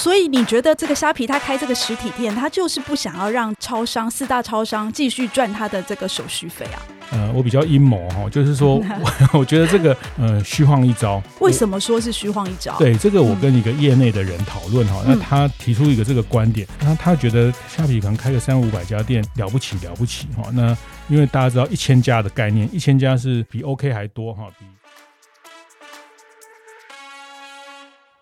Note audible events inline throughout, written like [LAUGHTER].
所以你觉得这个虾皮他开这个实体店，他就是不想要让超商四大超商继续赚他的这个手续费啊？呃，我比较阴谋哈，就是说我，[LAUGHS] 我觉得这个呃虚晃一招。为什么说是虚晃一招？对，这个我跟一个业内的人讨论哈，嗯、那他提出一个这个观点，那他觉得虾皮可能开个三五百家店了不起了不起哈。那因为大家知道一千家的概念，一千家是比 OK 还多哈，比。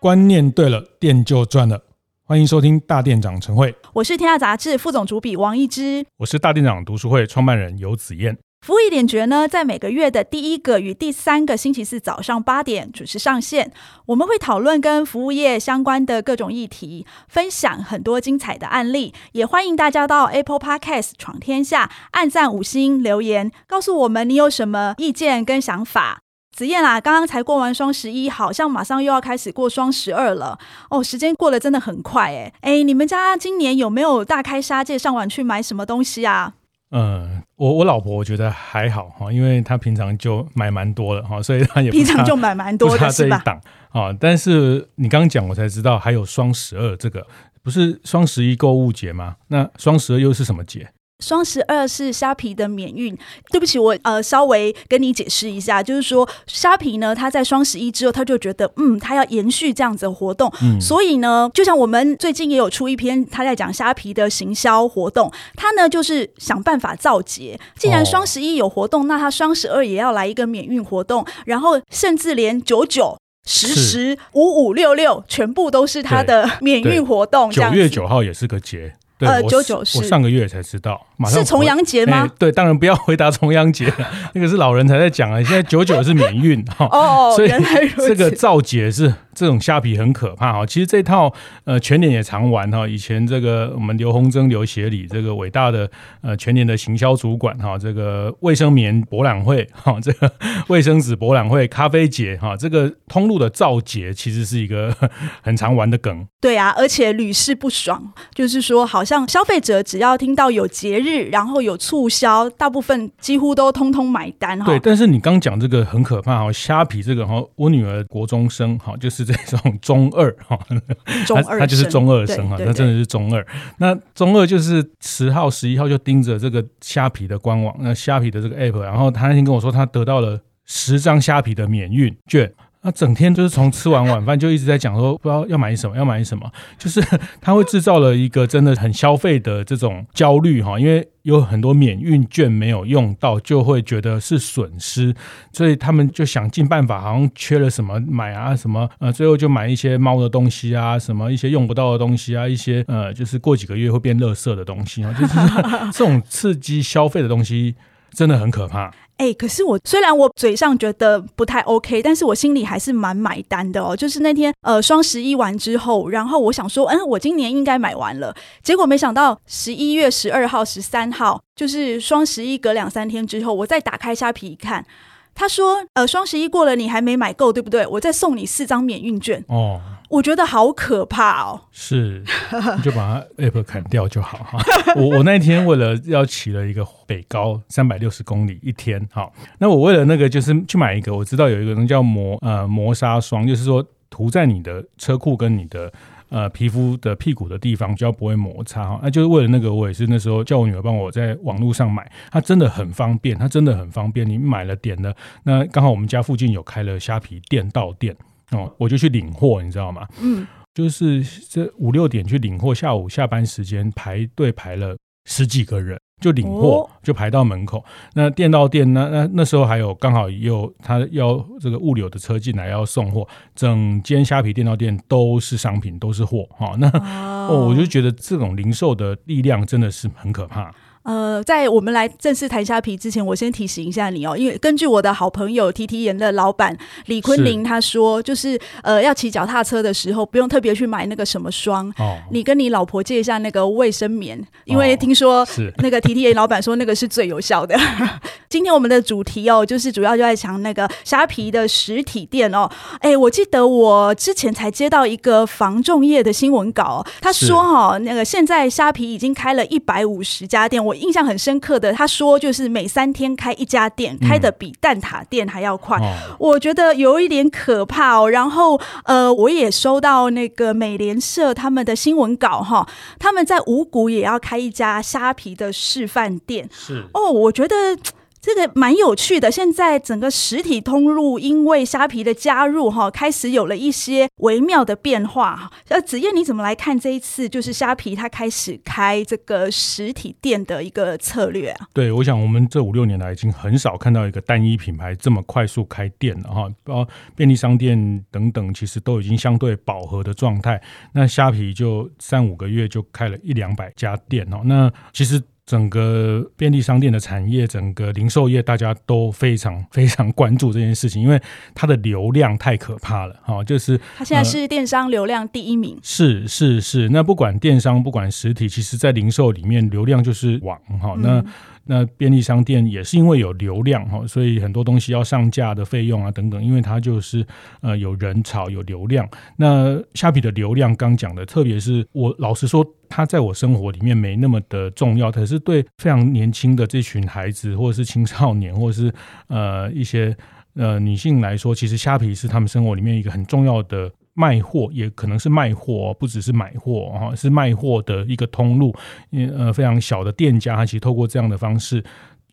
观念对了，店就赚了。欢迎收听大店长晨会，我是天下杂志副总主笔王一之，我是大店长读书会创办人游子燕。服务一点绝呢，在每个月的第一个与第三个星期四早上八点准时上线。我们会讨论跟服务业相关的各种议题，分享很多精彩的案例。也欢迎大家到 Apple Podcast 闯天下，按赞五星留言，告诉我们你有什么意见跟想法。子燕啊，刚刚才过完双十一，好像马上又要开始过双十二了哦，时间过得真的很快哎哎，你们家今年有没有大开杀戒上网去买什么东西啊？嗯，我我老婆我觉得还好哈，因为她平常就买蛮多的哈，所以她也平常就买蛮多的是吧？啊，但是你刚刚讲我才知道还有双十二这个，不是双十一购物节吗？那双十二又是什么节？双十二是虾皮的免运，对不起，我呃稍微跟你解释一下，就是说虾皮呢，它在双十一之后，他就觉得嗯，他要延续这样子的活动，嗯，所以呢，就像我们最近也有出一篇，他在讲虾皮的行销活动，他呢就是想办法造节，既然双十一有活动，哦、那他双十二也要来一个免运活动，然后甚至连九九、十十、五五六六全部都是他的免运活动，九月九号也是个节。对呃，九九是，我上个月才知道，马上是重阳节吗、欸？对，当然不要回答重阳节，那个是老人才在讲啊。现在九九是免运哈，哦，所以这个造节是。这种虾皮很可怕哈，其实这套呃全年也常玩哈。以前这个我们刘洪征刘协理这个伟大的呃全年的行销主管哈，这个卫生棉博览会哈，这个卫生纸博览会、咖啡节哈，这个通路的造节其实是一个 [LAUGHS] 很常玩的梗。对啊，而且屡试不爽，就是说好像消费者只要听到有节日，然后有促销，大部分几乎都通通买单哈。对，但是你刚讲这个很可怕哈，虾皮这个哈，我女儿国中生哈，就是。这种 [LAUGHS] 中二哈，中二她就是中二生哈，她真的是中二。那中二就是十号、十一号就盯着这个虾皮的官网，那虾皮的这个 app，然后他那天跟我说，他得到了十张虾皮的免运券。他整天就是从吃完晚饭就一直在讲说，不知道要买什么，要买什么，就是 [LAUGHS] 他会制造了一个真的很消费的这种焦虑哈，因为有很多免运券没有用到，就会觉得是损失，所以他们就想尽办法，好像缺了什么买啊什么，呃，最后就买一些猫的东西啊，什么一些用不到的东西啊，一些呃，就是过几个月会变垃圾的东西啊，就是这种刺激消费的东西真的很可怕。哎、可是我虽然我嘴上觉得不太 OK，但是我心里还是蛮买单的哦。就是那天呃双十一完之后，然后我想说，嗯，我今年应该买完了。结果没想到十一月十二号、十三号，就是双十一隔两三天之后，我再打开虾皮一看，他说，呃，双十一过了，你还没买够，对不对？我再送你四张免运券哦。我觉得好可怕哦！是，你就把它 app 砍掉就好哈。[LAUGHS] 我我那天为了要骑了一个北高三百六十公里一天，好，那我为了那个就是去买一个，我知道有一个人叫磨呃磨砂霜，就是说涂在你的车库跟你的呃皮肤的屁股的地方，就要不会摩擦哈。那就是为了那个，我也是那时候叫我女儿帮我在网络上买，它真的很方便，它真的很方便。你买了点了，那刚好我们家附近有开了虾皮店到店。哦，我就去领货，你知道吗？嗯，就是这五六点去领货，下午下班时间排队排了十几个人，就领货就排到门口。那店到店，那那那时候还有刚好也有他要这个物流的车进来要送货，整间虾皮店到店都是商品，都是货。哈，那哦，[LAUGHS] 我就觉得这种零售的力量真的是很可怕。呃，在我们来正式谈虾皮之前，我先提醒一下你哦，因为根据我的好朋友 T T 盐的老板李坤林他说，就是呃，要骑脚踏车的时候不用特别去买那个什么霜，哦，你跟你老婆借一下那个卫生棉，因为听说 [LAUGHS] 那个 T T 盐老板说那个是最有效的。[LAUGHS] 今天我们的主题哦，就是主要就在讲那个虾皮的实体店哦。哎，我记得我之前才接到一个防重业的新闻稿，他说哈、哦，那个现在虾皮已经开了一百五十家店，我。印象很深刻的，他说就是每三天开一家店，开的比蛋挞店还要快，嗯，我觉得有一点可怕哦。然后呃，我也收到那个美联社他们的新闻稿哈，他们在五谷也要开一家虾皮的示范店，是哦，我觉得。这个蛮有趣的，现在整个实体通路因为虾皮的加入哈，开始有了一些微妙的变化。呃，子燕你怎么来看这一次就是虾皮它开始开这个实体店的一个策略啊？对，我想我们这五六年来已经很少看到一个单一品牌这么快速开店了哈，包便利商店等等，其实都已经相对饱和的状态。那虾皮就三五个月就开了一两百家店哦，那其实。整个便利商店的产业，整个零售业，大家都非常非常关注这件事情，因为它的流量太可怕了，哈，就是它现在是电商流量第一名，呃、是是是。那不管电商，不管实体，其实在零售里面，流量就是王，哈，那。嗯那便利商店也是因为有流量哈，所以很多东西要上架的费用啊等等，因为它就是呃有人潮有流量。那虾皮的流量刚讲的，特别是我老实说，它在我生活里面没那么的重要，可是对非常年轻的这群孩子或者是青少年或者是呃一些呃女性来说，其实虾皮是他们生活里面一个很重要的。卖货也可能是卖货，不只是买货哈，是卖货的一个通路。呃，非常小的店家，他其实透过这样的方式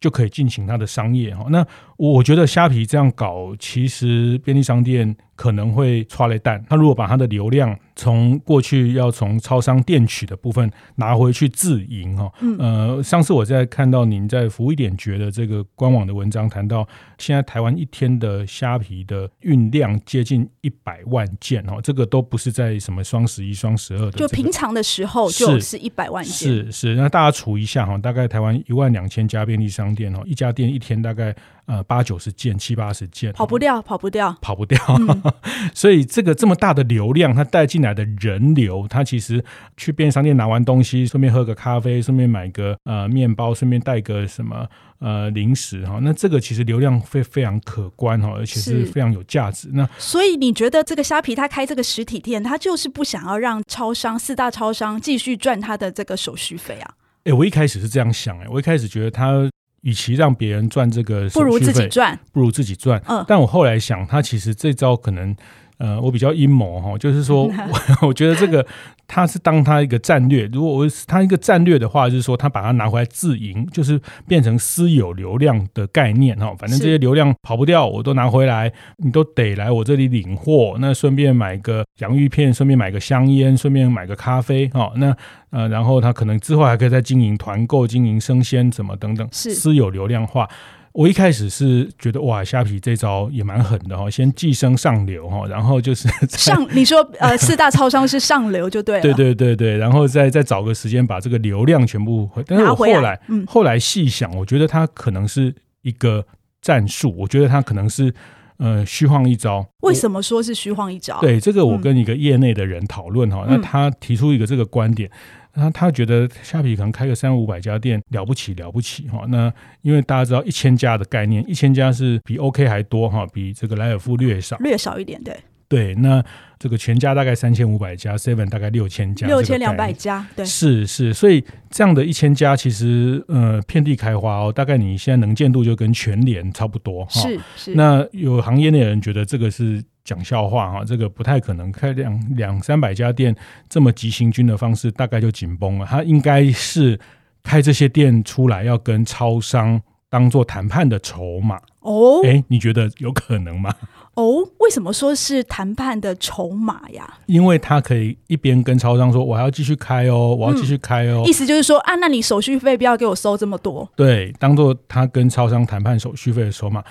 就可以进行他的商业哈。那我觉得虾皮这样搞，其实便利商店。可能会剉咧等，他如果把他的流量从过去要从超商店取的部分拿回去自营哈，呃，上次我在看到您在服务一点觉得这个官网的文章谈到，现在台湾一天的虾皮的运量接近一百万件哦，这个都不是在什么双十一、双十二的，就平常的时候就是一百万件，是是，那大家除一下哈，大概台湾一万两千家便利商店哦，一家店一天大概。呃，八九十件，七八十件，跑不掉，跑不掉，[LAUGHS] 跑不掉。嗯、[LAUGHS] 所以这个这么大的流量，它带进来的人流，它其实去便利商店拿完东西，顺便喝个咖啡，顺便买个呃面包，顺便带个什么呃零食哈。那这个其实流量非非常可观哈，而且是非常有价值。那所以你觉得这个虾皮它开这个实体店，它就是不想要让超商四大超商继续赚它的这个手续费啊？哎、欸，我一开始是这样想哎、欸，我一开始觉得它。与其让别人赚这个，不如自己赚，不如自己赚。嗯，但我后来想，他其实这招可能。呃，我比较阴谋哈，就是说，[LAUGHS] 我 [LAUGHS] 我觉得这个他是当他一个战略。如果我他一个战略的话，就是说他把它拿回来自营，就是变成私有流量的概念哈。反正这些流量跑不掉，我都拿回来，你都得来我这里领货。那顺便买个洋芋片，顺便买个香烟，顺便买个咖啡哈。那呃，然后他可能之后还可以再经营团购、经营生鲜什么等等，是私有流量化。我一开始是觉得哇，虾皮这招也蛮狠的哈，先寄生上流哈，然后就是上 [LAUGHS] 你说呃四大超商是上流就对了，对对对对，然后再再找个时间把这个流量全部，但是我后来，来嗯，后来细想，我觉得它可能是一个战术，我觉得它可能是呃虚晃一招。为什么说是虚晃一招？对，这个我跟一个业内的人讨论哈，嗯、那他提出一个这个观点。他他觉得虾皮可能开个三五百家店了不起了不起哈，那因为大家知道一千家的概念，一千家是比 OK 还多哈，比这个莱尔富略少，略少一点，对对。那这个全家大概三千五百家，Seven 大概六千家，六千两百家，对，是是，所以这样的一千家其实呃遍地开花哦，大概你现在能见度就跟全联差不多哈，是是。那有行业内人觉得这个是。讲笑话哈，这个不太可能开两两三百家店这么急行军的方式，大概就紧绷了。他应该是开这些店出来，要跟超商当做谈判的筹码哦。哎，你觉得有可能吗？哦，为什么说是谈判的筹码呀？因为他可以一边跟超商说，我还要继续开哦，我要继续开哦。意思就是说，啊，那你手续费不要给我收这么多。对，当做他跟超商谈判手续费的筹码。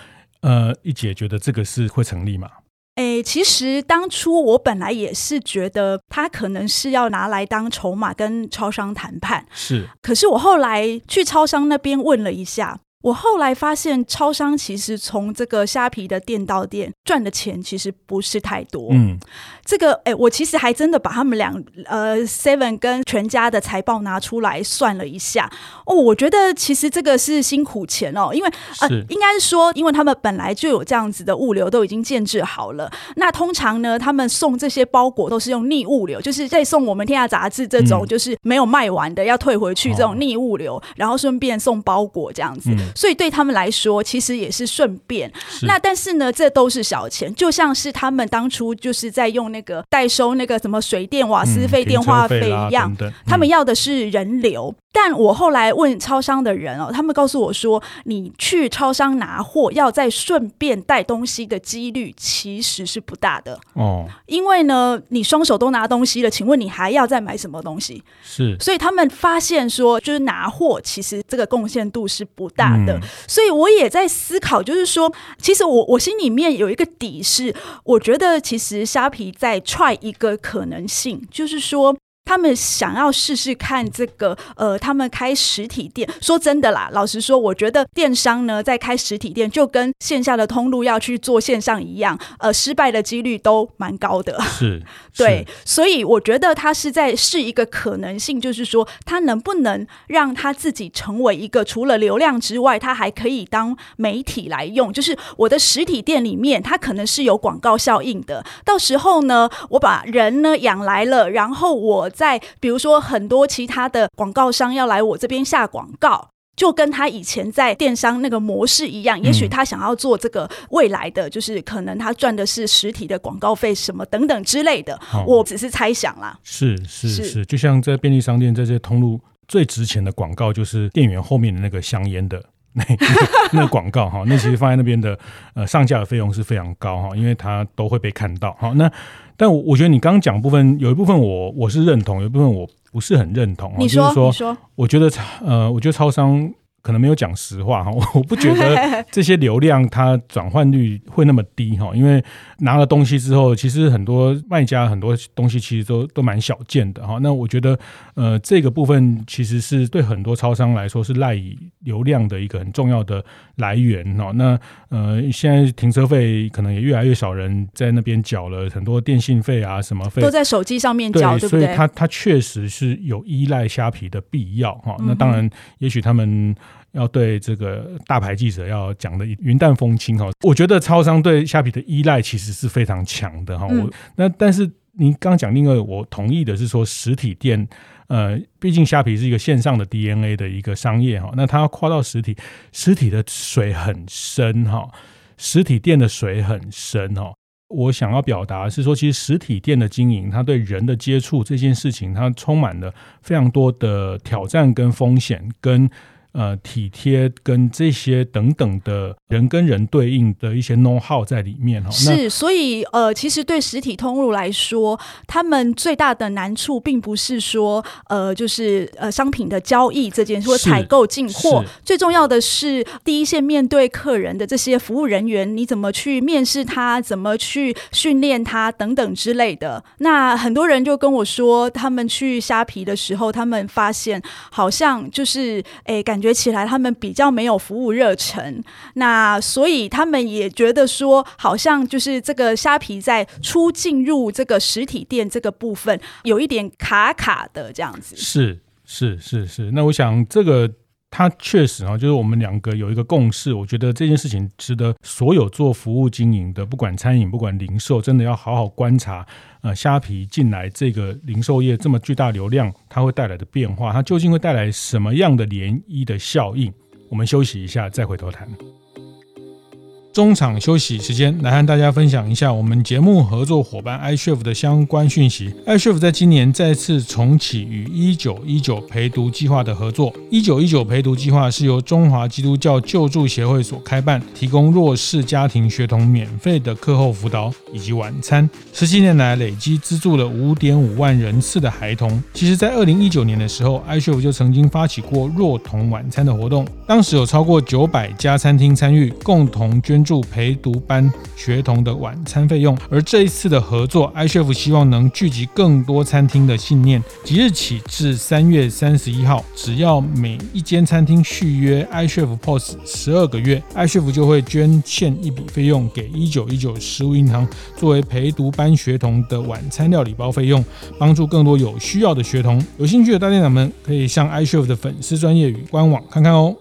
呃，一姐觉得这个是会成立吗？诶，其实当初我本来也是觉得他可能是要拿来当筹码跟超商谈判，是。可是我后来去超商那边问了一下。我后来发现，超商其实从这个虾皮的店到店赚的钱其实不是太多。嗯，这个哎，我其实还真的把他们两呃 Seven 跟全家的财报拿出来算了一下。哦，我觉得其实这个是辛苦钱哦，因为呃，应该是说，因为他们本来就有这样子的物流都已经建制好了。那通常呢，他们送这些包裹都是用逆物流，就是在送我们天下杂志这种，就是没有卖完的要退回去这种逆物流，然后顺便送包裹这样子。所以对他们来说，其实也是顺便。那但是呢，这都是小钱，就像是他们当初就是在用那个代收那个什么水电、瓦斯费、电话费一样，他们要的是人流。但我后来问超商的人哦，他们告诉我说，你去超商拿货要再顺便带东西的几率其实是不大的哦。因为呢，你双手都拿东西了，请问你还要再买什么东西？是，所以他们发现说，就是拿货其实这个贡献度是不大的。所以我也在思考，就是说，其实我我心里面有一个底是，我觉得其实虾皮在 try 一个可能性，就是说。他们想要试试看这个，呃，他们开实体店。说真的啦，老实说，我觉得电商呢，在开实体店就跟线下的通路要去做线上一样，呃，失败的几率都蛮高的。是，[LAUGHS] 对，所以我觉得他是在试一个可能性，就是说，他能不能让他自己成为一个除了流量之外，他还可以当媒体来用。就是我的实体店里面，它可能是有广告效应的。到时候呢，我把人呢养来了，然后我。在比如说很多其他的广告商要来我这边下广告，就跟他以前在电商那个模式一样。也许他想要做这个未来的，就是可能他赚的是实体的广告费什么等等之类的。我只是猜想啦。是是是，就像在便利商店这些通路最值钱的广告，就是店员后面的那个香烟的那 [LAUGHS] 那广告哈，那其实放在那边的呃上架的费用是非常高哈，因为它都会被看到哈。那但我我觉得你刚刚讲部分有一部分我我是认同，有一部分我不是很认同。你说，就是说，你说，我觉得呃，我觉得超商。可能没有讲实话哈，[LAUGHS] 我不觉得 [LAUGHS] 这些流量它转换率会那么低哈，因为拿了东西之后，其实很多卖家很多东西其实都都蛮小件的哈。那我觉得呃这个部分其实是对很多超商来说是赖以流量的一个很重要的来源哈。那呃现在停车费可能也越来越少人在那边缴了，很多电信费啊什么费都在手机上面缴，对不对？所以它它确实是有依赖虾皮的必要哈。那当然，也许他们。要对这个大牌记者要讲的云淡风轻哈，我觉得超商对虾皮的依赖其实是非常强的哈。我那但是您刚讲另外，我同意的是说实体店，呃，毕竟虾皮是一个线上的 DNA 的一个商业哈，那它要跨到实体，实体的水很深哈，实体店的水很深哈。我想要表达是说，其实实体店的经营，它对人的接触这件事情，它充满了非常多的挑战跟风险跟。呃，体贴跟这些等等的人跟人对应的一些 know how 在里面哈。是，所以呃，其实对实体通路来说，他们最大的难处并不是说呃，就是呃商品的交易这件事，或采购进货。最重要的是第一线面对客人的这些服务人员，你怎么去面试他，怎么去训练他等等之类的。那很多人就跟我说，他们去虾皮的时候，他们发现好像就是诶，感觉。觉起来，他们比较没有服务热忱，那所以他们也觉得说，好像就是这个虾皮在出进入这个实体店这个部分，有一点卡卡的这样子。是是是是，那我想这个。它确实啊，就是我们两个有一个共识，我觉得这件事情值得所有做服务经营的，不管餐饮，不管零售，真的要好好观察。呃，虾皮进来这个零售业这么巨大流量，它会带来的变化，它究竟会带来什么样的涟漪的效应？我们休息一下，再回头谈。中场休息时间，来和大家分享一下我们节目合作伙伴 iChef 的相关讯息。iChef 在今年再次重启与一九一九陪读计划的合作。一九一九陪读计划是由中华基督教救助协会所开办，提供弱势家庭学童免费的课后辅导以及晚餐。十七年来累计资助了五点五万人次的孩童。其实，在二零一九年的时候，iChef 就曾经发起过弱童晚餐的活动，当时有超过九百家餐厅参与，共同捐。助陪读班学童的晚餐费用。而这一次的合作，iChef 希望能聚集更多餐厅的信念。即日起至三月三十一号，只要每一间餐厅续约 iChef POS 十二个月，iChef 就会捐献一笔费用给一九一九食物银行，作为陪读班学童的晚餐料理包费用，帮助更多有需要的学童。有兴趣的大店长们可以向 iChef 的粉丝专业与官网看看哦。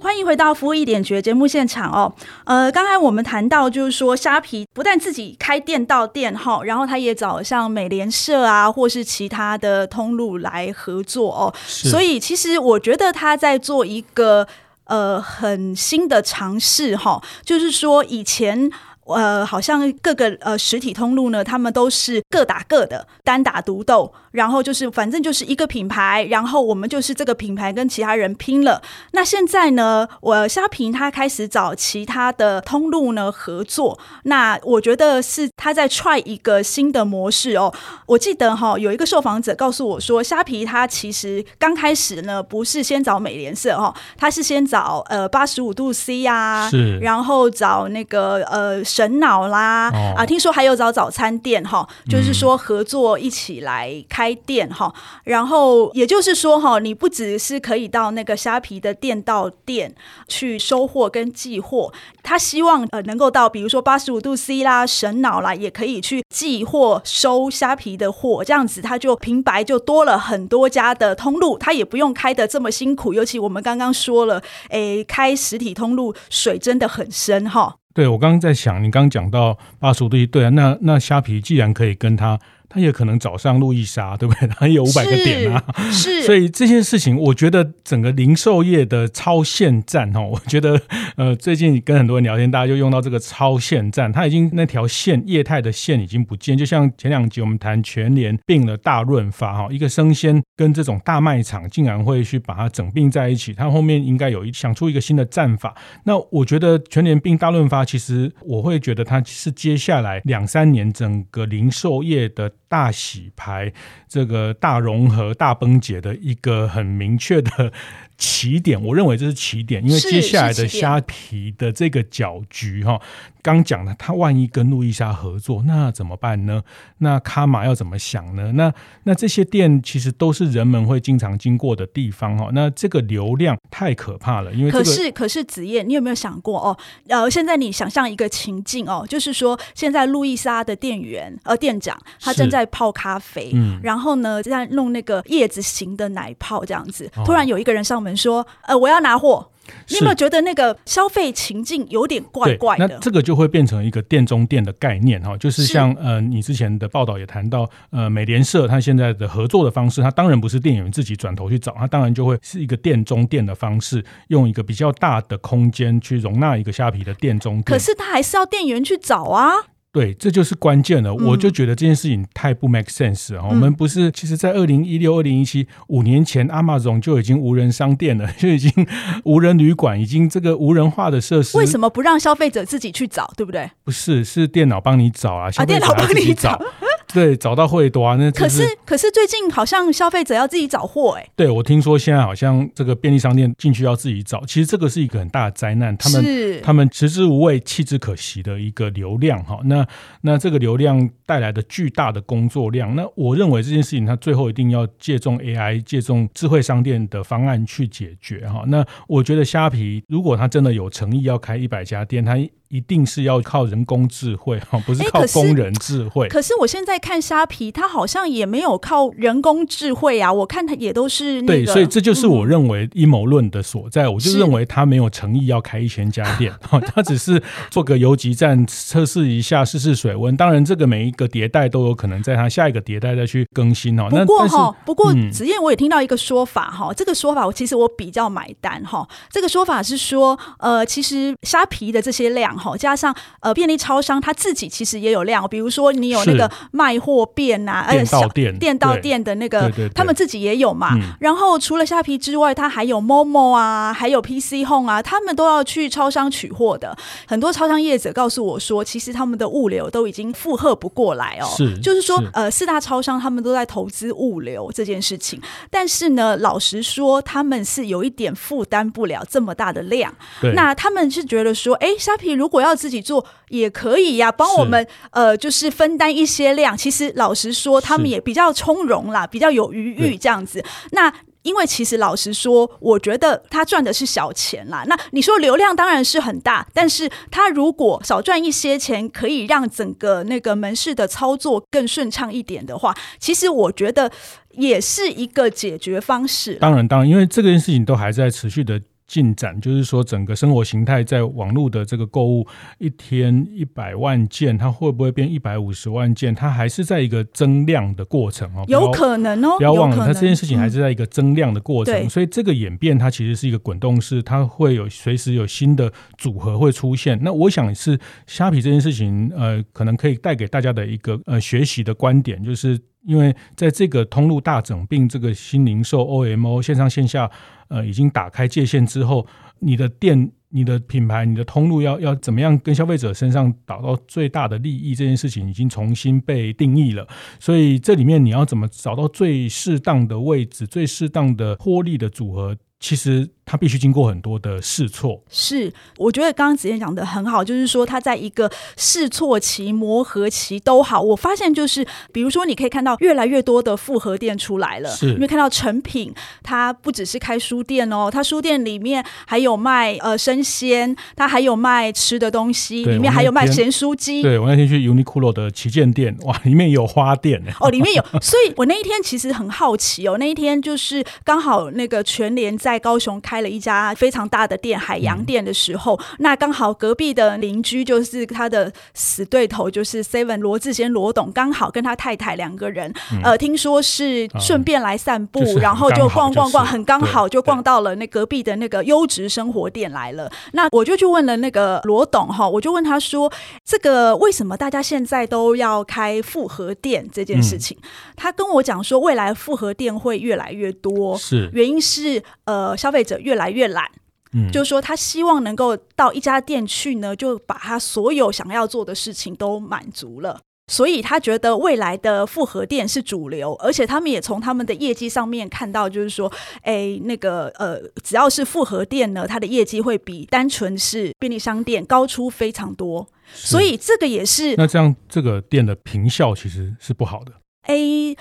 欢迎回到服务一点绝节目现场哦。呃，刚才我们谈到，就是说虾皮不但自己开店到店哈，然后他也找像美联社啊，或是其他的通路来合作哦。所以其实我觉得他在做一个呃很新的尝试哈，就是说以前。呃，好像各个呃实体通路呢，他们都是各打各的，单打独斗，然后就是反正就是一个品牌，然后我们就是这个品牌跟其他人拼了。那现在呢，我虾皮他开始找其他的通路呢合作，那我觉得是他在 try 一个新的模式哦。我记得哈、哦，有一个受访者告诉我说，虾皮他其实刚开始呢不是先找美联社哈、哦，他是先找呃八十五度 C 呀、啊，是，然后找那个呃。神脑啦、哦、啊，听说还有找早餐店哈，就是说合作一起来开店哈、嗯。然后也就是说哈，你不只是可以到那个虾皮的店到店去收货跟寄货，他希望呃能够到比如说八十五度 C 啦、神脑啦，也可以去寄货收虾皮的货，这样子他就平白就多了很多家的通路，他也不用开的这么辛苦。尤其我们刚刚说了，诶，开实体通路水真的很深哈。对，我刚刚在想，你刚刚讲到八十五度一对啊，那那虾皮既然可以跟它。他也可能找上路易莎，对不对？他也有五百个点啊，是。[LAUGHS] 所以这件事情，我觉得整个零售业的超限战哦，[LAUGHS] 我觉得呃，最近跟很多人聊天，大家就用到这个超限战，它已经那条线业态的线已经不见，就像前两集我们谈全联并了大润发哈，一个生鲜跟这种大卖场竟然会去把它整并在一起，它后面应该有一想出一个新的战法。那我觉得全联并大润发，其实我会觉得它是接下来两三年整个零售业的。大洗牌，这个大融合、大崩解的一个很明确的起点，我认为这是起点，因为接下来的虾皮的这个搅局哈，刚讲了，他万一跟路易莎合作，那怎么办呢？那卡玛要怎么想呢？那那这些店其实都是人们会经常经过的地方哈，那这个流量太可怕了，因为、这个、可是可是子夜，你有没有想过哦？呃，现在你想象一个情境哦，就是说现在路易莎的店员呃店长他正在泡咖啡，嗯，然后呢在弄那个叶子型的奶泡这样子，突然有一个人上门。说，呃，我要拿货。你有没有觉得那个消费情境有点怪怪的？那这个就会变成一个店中店的概念哈，就是像是呃，你之前的报道也谈到，呃，美联社它现在的合作的方式，它当然不是店员自己转头去找，它当然就会是一个店中店的方式，用一个比较大的空间去容纳一个虾皮的店中店。可是它还是要店员去找啊。对，这就是关键了。我就觉得这件事情太不 make sense 哈、嗯。我们不是，其实，在二零一六、二零一七五年前，Amazon 就已经无人商店了，就已经 [LAUGHS] 无人旅馆，已经这个无人化的设施。为什么不让消费者自己去找？对不对？不是，是电脑帮你找啊，消费者要自己找。啊对，找到会多啊。那可是可是最近好像消费者要自己找货哎。对，我听说现在好像这个便利商店进去要自己找，其实这个是一个很大的灾难。他们他们食之无味，弃之可惜的一个流量哈。那那这个流量带来的巨大的工作量，那我认为这件事情它最后一定要借重 AI，借重智慧商店的方案去解决哈。那我觉得虾皮如果它真的有诚意要开一百家店，他一定是要靠人工智慧哈，[LAUGHS] 不是靠工人智慧。欸、可是我现在看虾皮，它好像也没有靠人工智慧啊。我看它也都是、那个、对，所以这就是我认为阴谋论的所在。嗯、我就认为他没有诚意要开一千家店，[LAUGHS] 他只是做个游击战，测试一下，试试水温。当然，这个每一个迭代都有可能在他下一个迭代再去更新哦。不过哈，不过子燕我也听到一个说法哈，这个说法我其实我比较买单哈。这个说法是说，呃，其实虾皮的这些量。哈，加上呃便利超商它自己其实也有量，比如说你有那个卖货店呐、啊，呃小店店到店的那个，他们自己也有嘛。嗯、然后除了虾皮之外，它还有 Momo 啊，还有 PC Home 啊，他们都要去超商取货的。很多超商业者告诉我说，其实他们的物流都已经负荷不过来哦。是，就是说是呃四大超商他们都在投资物流这件事情，但是呢，老实说他们是有一点负担不了这么大的量。对那他们是觉得说，哎，虾皮如果要自己做也可以呀，帮我们呃，就是分担一些量。其实老实说，他们也比较从容啦，比较有余裕这样子。那因为其实老实说，我觉得他赚的是小钱啦。那你说流量当然是很大，但是他如果少赚一些钱，可以让整个那个门市的操作更顺畅一点的话，其实我觉得也是一个解决方式。当然，当然，因为这个件事情都还在持续的。进展就是说，整个生活形态在网络的这个购物，一天一百万件，它会不会变一百五十万件？它还是在一个增量的过程哦，有可能哦，不要忘了，它这件事情还是在一个增量的过程，嗯、所以这个演变它其实是一个滚动式，它会有随时有新的组合会出现。那我想是虾皮这件事情，呃，可能可以带给大家的一个呃学习的观点，就是。因为在这个通路大整并、这个新零售 OMO 线上线下呃已经打开界限之后，你的店、你的品牌、你的通路要要怎么样跟消费者身上达到最大的利益，这件事情已经重新被定义了。所以这里面你要怎么找到最适当的位置、最适当的获利的组合？其实他必须经过很多的试错，是我觉得刚刚子燕讲的很好，就是说他在一个试错期、磨合期都好。我发现就是，比如说你可以看到越来越多的复合店出来了，是，因为看到成品，它不只是开书店哦，它书店里面还有卖呃生鲜，它还有卖吃的东西，里面还有卖咸酥鸡。对，我那天去 Uniqlo 的旗舰店，哇，[LAUGHS] 里面有花店哦，里面有，所以我那一天其实很好奇哦，那一天就是刚好那个全联在。在高雄开了一家非常大的店，海洋店的时候，嗯、那刚好隔壁的邻居就是他的死对头，就是 Seven 罗志贤罗董，刚好跟他太太两个人，嗯、呃，听说是顺便来散步，嗯、然后就逛逛逛，很刚好就逛到了那隔壁的那个优质生活店来了。那我就去问了那个罗董哈，我就问他说，这个为什么大家现在都要开复合店这件事情？嗯、他跟我讲说，未来复合店会越来越多，是原因是呃。呃，消费者越来越懒，嗯，就是说他希望能够到一家店去呢，就把他所有想要做的事情都满足了，所以他觉得未来的复合店是主流，而且他们也从他们的业绩上面看到，就是说，哎，那个呃，只要是复合店呢，它的业绩会比单纯是便利商店高出非常多，所以这个也是。那这样这个店的坪效其实是不好的。哎。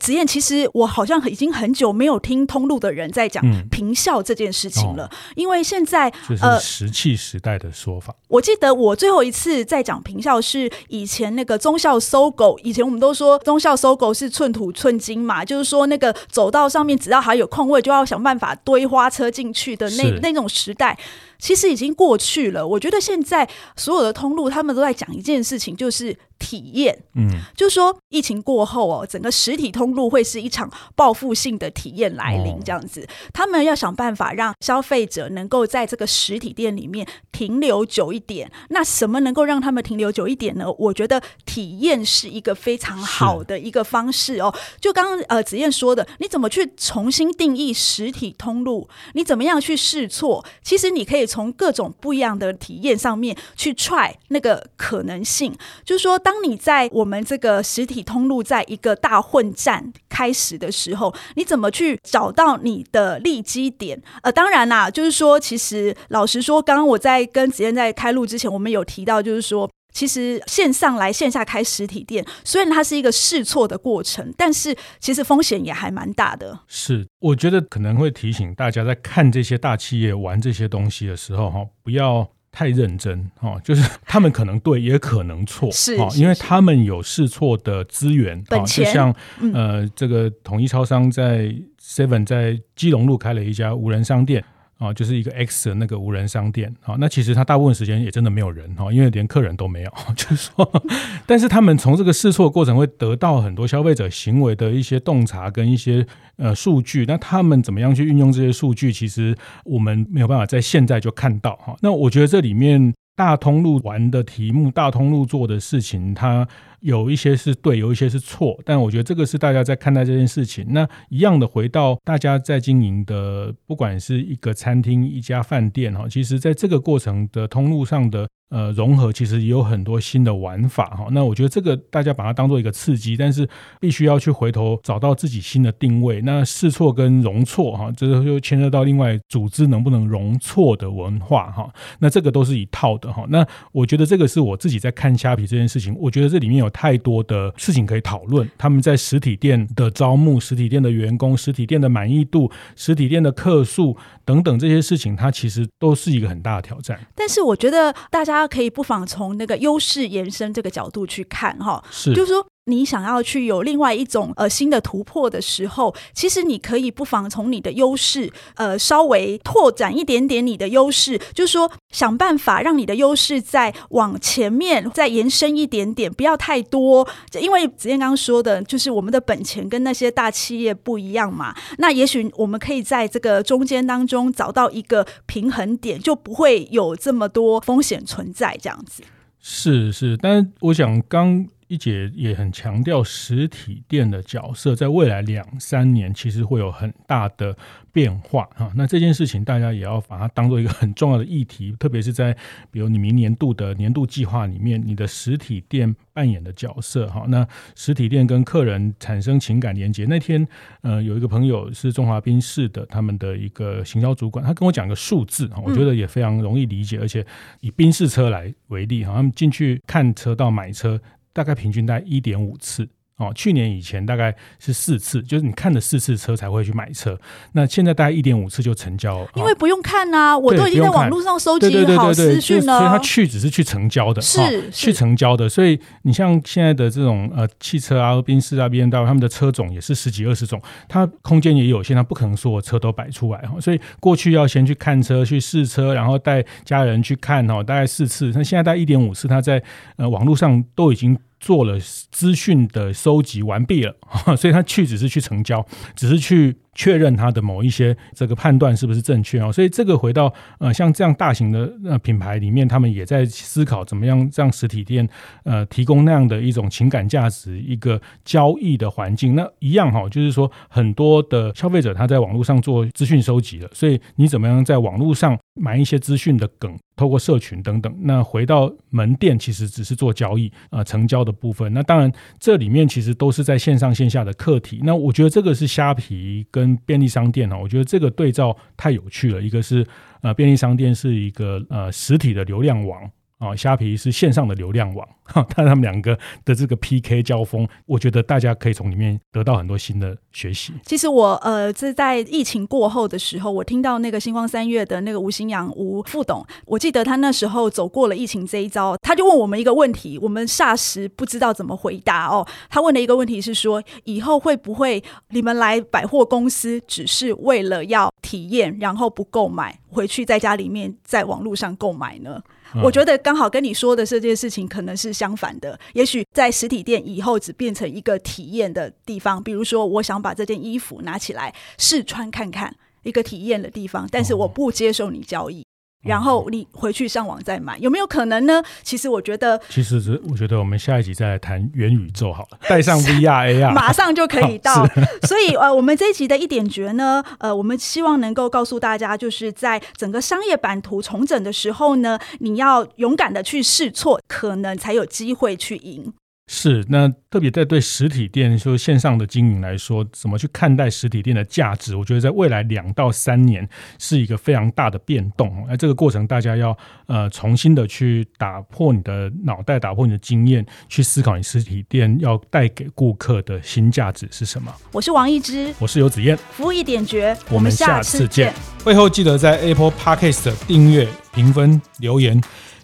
子燕，其实我好像已经很久没有听通路的人在讲平效这件事情了，嗯哦、因为现在呃，石器时代的说法、呃。我记得我最后一次在讲平效是以前那个忠孝 SOGO，以前我们都说忠孝 SOGO 是寸土寸金嘛，就是说那个走道上面只要还有空位，就要想办法堆花车进去的那那种时代。其实已经过去了。我觉得现在所有的通路，他们都在讲一件事情，就是体验。嗯，就是说疫情过后哦，整个实体通路会是一场报复性的体验来临，这样子。哦、他们要想办法让消费者能够在这个实体店里面停留久一点。那什么能够让他们停留久一点呢？我觉得体验是一个非常好的一个方式哦。就刚刚呃子燕说的，你怎么去重新定义实体通路？你怎么样去试错？其实你可以。从各种不一样的体验上面去 try 那个可能性，就是说，当你在我们这个实体通路在一个大混战开始的时候，你怎么去找到你的利基点？呃，当然啦，就是说，其实老实说，刚刚我在跟子燕在开录之前，我们有提到，就是说。其实线上来线下开实体店，虽然它是一个试错的过程，但是其实风险也还蛮大的。是，我觉得可能会提醒大家，在看这些大企业玩这些东西的时候，哈，不要太认真，哈，就是他们可能对，也可能错，[LAUGHS] 是，因为他们有试错的资源，本钱，就像呃，这个统一超商在 Seven 在基隆路开了一家无人商店。啊，就是一个 X 的那个无人商店，啊，那其实它大部分时间也真的没有人，哈，因为连客人都没有，[LAUGHS] 就是说，[LAUGHS] 但是他们从这个试错过程会得到很多消费者行为的一些洞察跟一些呃数据，那他们怎么样去运用这些数据，其实我们没有办法在现在就看到，哈，那我觉得这里面大通路玩的题目，大通路做的事情，它。有一些是对，有一些是错，但我觉得这个是大家在看待这件事情。那一样的，回到大家在经营的，不管是一个餐厅、一家饭店哈，其实在这个过程的通路上的呃融合，其实也有很多新的玩法哈。那我觉得这个大家把它当做一个刺激，但是必须要去回头找到自己新的定位。那试错跟容错哈，这就牵涉到另外组织能不能容错的文化哈。那这个都是一套的哈。那我觉得这个是我自己在看虾皮这件事情，我觉得这里面有。太多的事情可以讨论，他们在实体店的招募、实体店的员工、实体店的满意度、实体店的客数等等这些事情，它其实都是一个很大的挑战。但是我觉得大家可以不妨从那个优势延伸这个角度去看，哈，是，就是说。你想要去有另外一种呃新的突破的时候，其实你可以不妨从你的优势呃稍微拓展一点点你的优势，就是说想办法让你的优势再往前面再延伸一点点，不要太多。因为子燕刚刚说的，就是我们的本钱跟那些大企业不一样嘛。那也许我们可以在这个中间当中找到一个平衡点，就不会有这么多风险存在。这样子是是，但是我想刚。一姐也很强调，实体店的角色在未来两三年其实会有很大的变化哈。那这件事情大家也要把它当做一个很重要的议题，特别是在比如你明年度的年度计划里面，你的实体店扮演的角色哈。那实体店跟客人产生情感连接。那天呃，有一个朋友是中华宾士的，他们的一个行销主管，他跟我讲个数字哈，我觉得也非常容易理解，而且以宾士车来为例哈，他们进去看车到买车。大概平均在一点五次。哦，去年以前大概是四次，就是你看了四次车才会去买车。那现在大概一点五次就成交了，因为不用看啊，我都已经在网络上收集好资讯了。所以他去只是去成交的，是，是去成交的。所以你像现在的这种呃汽车啊，宾士啊、BMW，他们的车种也是十几二十种，它空间也有限，它不可能说我车都摆出来哈。所以过去要先去看车、去试车，然后带家人去看哦，大概四次。那现在大概一点五次，他在呃网络上都已经。做了资讯的收集完毕了，[LAUGHS] 所以他去只是去成交，只是去。确认它的某一些这个判断是不是正确啊？所以这个回到呃像这样大型的呃品牌里面，他们也在思考怎么样让实体店呃提供那样的一种情感价值，一个交易的环境。那一样哈，就是说很多的消费者他在网络上做资讯收集了，所以你怎么样在网络上买一些资讯的梗，透过社群等等，那回到门店其实只是做交易啊、呃、成交的部分。那当然这里面其实都是在线上线下的课题。那我觉得这个是虾皮跟便利商店呢，我觉得这个对照太有趣了。一个是呃，便利商店是一个呃实体的流量网。啊，虾皮是线上的流量网，但他们两个的这个 PK 交锋，我觉得大家可以从里面得到很多新的学习。其实我呃，是在疫情过后的时候，我听到那个星光三月的那个吴新阳吴副董，我记得他那时候走过了疫情这一招，他就问我们一个问题，我们霎时不知道怎么回答哦。他问的一个问题是说，以后会不会你们来百货公司只是为了要体验，然后不购买，回去在家里面在网络上购买呢？我觉得刚好跟你说的这件事情可能是相反的，也许在实体店以后只变成一个体验的地方，比如说我想把这件衣服拿起来试穿看看，一个体验的地方，但是我不接受你交易。然后你回去上网再买，有没有可能呢？其实我觉得，其实是我觉得我们下一集再来谈元宇宙好了，带上 VR AR，[LAUGHS] 马上就可以到。所以呃，我们这一集的一点诀呢，呃，我们希望能够告诉大家，就是在整个商业版图重整的时候呢，你要勇敢的去试错，可能才有机会去赢。是，那特别在对实体店就是线上的经营来说，怎么去看待实体店的价值？我觉得在未来两到三年是一个非常大的变动。那这个过程，大家要呃重新的去打破你的脑袋，打破你的经验，去思考你实体店要带给顾客的新价值是什么。我是王一之，我是游子燕，服务一点绝，我们下次见。会后记得在 Apple Podcast 订阅、评分、留言。